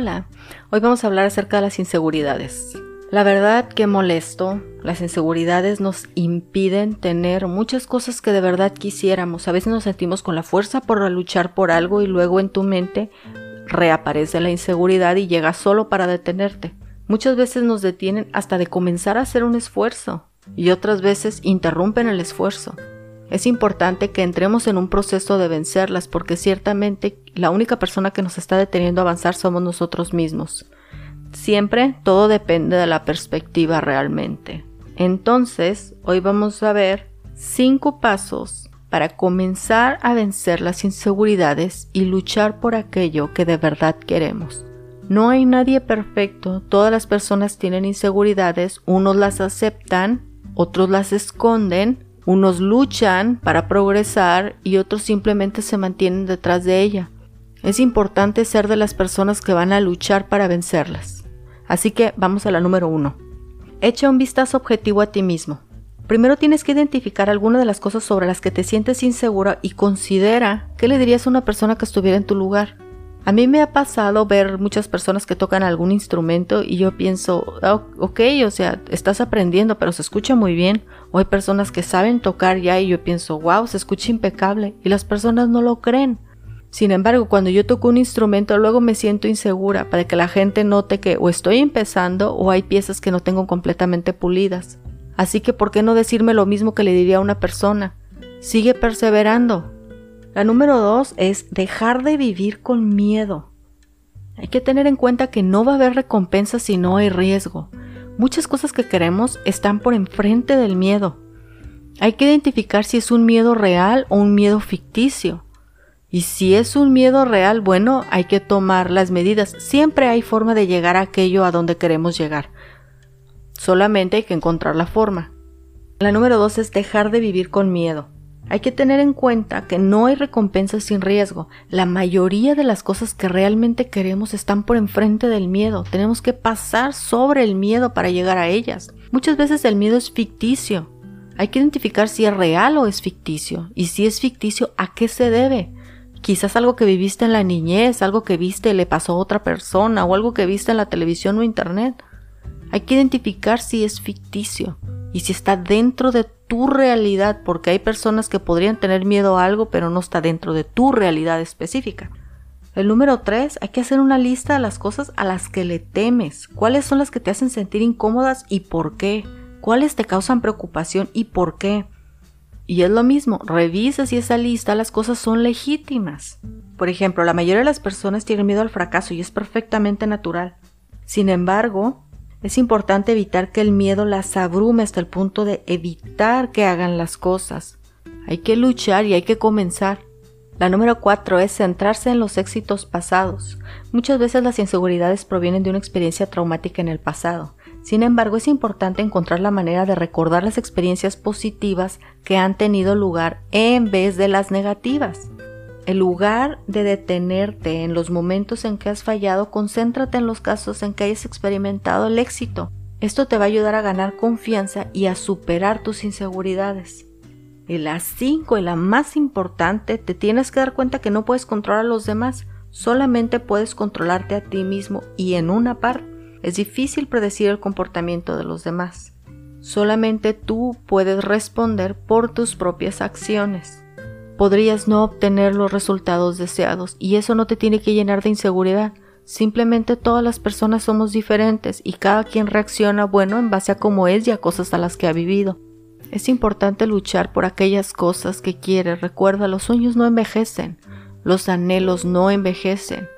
Hola, hoy vamos a hablar acerca de las inseguridades. La verdad que molesto, las inseguridades nos impiden tener muchas cosas que de verdad quisiéramos. A veces nos sentimos con la fuerza por luchar por algo y luego en tu mente reaparece la inseguridad y llega solo para detenerte. Muchas veces nos detienen hasta de comenzar a hacer un esfuerzo y otras veces interrumpen el esfuerzo. Es importante que entremos en un proceso de vencerlas porque ciertamente la única persona que nos está deteniendo a avanzar somos nosotros mismos. Siempre todo depende de la perspectiva realmente. Entonces, hoy vamos a ver cinco pasos para comenzar a vencer las inseguridades y luchar por aquello que de verdad queremos. No hay nadie perfecto, todas las personas tienen inseguridades, unos las aceptan, otros las esconden, unos luchan para progresar y otros simplemente se mantienen detrás de ella. Es importante ser de las personas que van a luchar para vencerlas. Así que vamos a la número uno. Echa un vistazo objetivo a ti mismo. Primero tienes que identificar algunas de las cosas sobre las que te sientes insegura y considera qué le dirías a una persona que estuviera en tu lugar. A mí me ha pasado ver muchas personas que tocan algún instrumento y yo pienso, oh, ok, o sea, estás aprendiendo, pero se escucha muy bien. O hay personas que saben tocar ya y yo pienso, wow, se escucha impecable. Y las personas no lo creen. Sin embargo, cuando yo toco un instrumento, luego me siento insegura para que la gente note que o estoy empezando o hay piezas que no tengo completamente pulidas. Así que, ¿por qué no decirme lo mismo que le diría a una persona? Sigue perseverando, la número dos es dejar de vivir con miedo. Hay que tener en cuenta que no va a haber recompensa si no hay riesgo. Muchas cosas que queremos están por enfrente del miedo. Hay que identificar si es un miedo real o un miedo ficticio. Y si es un miedo real, bueno, hay que tomar las medidas. Siempre hay forma de llegar a aquello a donde queremos llegar. Solamente hay que encontrar la forma. La número dos es dejar de vivir con miedo. Hay que tener en cuenta que no hay recompensa sin riesgo. La mayoría de las cosas que realmente queremos están por enfrente del miedo. Tenemos que pasar sobre el miedo para llegar a ellas. Muchas veces el miedo es ficticio. Hay que identificar si es real o es ficticio. Y si es ficticio, ¿a qué se debe? Quizás algo que viviste en la niñez, algo que viste le pasó a otra persona o algo que viste en la televisión o internet. Hay que identificar si es ficticio y si está dentro de tu realidad, porque hay personas que podrían tener miedo a algo, pero no está dentro de tu realidad específica. El número tres, hay que hacer una lista de las cosas a las que le temes. ¿Cuáles son las que te hacen sentir incómodas y por qué? ¿Cuáles te causan preocupación y por qué? Y es lo mismo, revisa si esa lista las cosas son legítimas. Por ejemplo, la mayoría de las personas tienen miedo al fracaso y es perfectamente natural. Sin embargo, es importante evitar que el miedo las abrume hasta el punto de evitar que hagan las cosas. Hay que luchar y hay que comenzar. La número cuatro es centrarse en los éxitos pasados. Muchas veces las inseguridades provienen de una experiencia traumática en el pasado. Sin embargo, es importante encontrar la manera de recordar las experiencias positivas que han tenido lugar en vez de las negativas. En lugar de detenerte en los momentos en que has fallado, concéntrate en los casos en que hayas experimentado el éxito. Esto te va a ayudar a ganar confianza y a superar tus inseguridades. Y la 5 y la más importante, te tienes que dar cuenta que no puedes controlar a los demás, solamente puedes controlarte a ti mismo y en una parte. Es difícil predecir el comportamiento de los demás. Solamente tú puedes responder por tus propias acciones podrías no obtener los resultados deseados y eso no te tiene que llenar de inseguridad. Simplemente todas las personas somos diferentes y cada quien reacciona bueno en base a cómo es y a cosas a las que ha vivido. Es importante luchar por aquellas cosas que quieres. Recuerda, los sueños no envejecen, los anhelos no envejecen.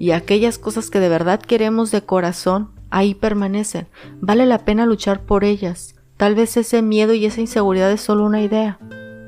Y aquellas cosas que de verdad queremos de corazón, ahí permanecen. Vale la pena luchar por ellas. Tal vez ese miedo y esa inseguridad es solo una idea.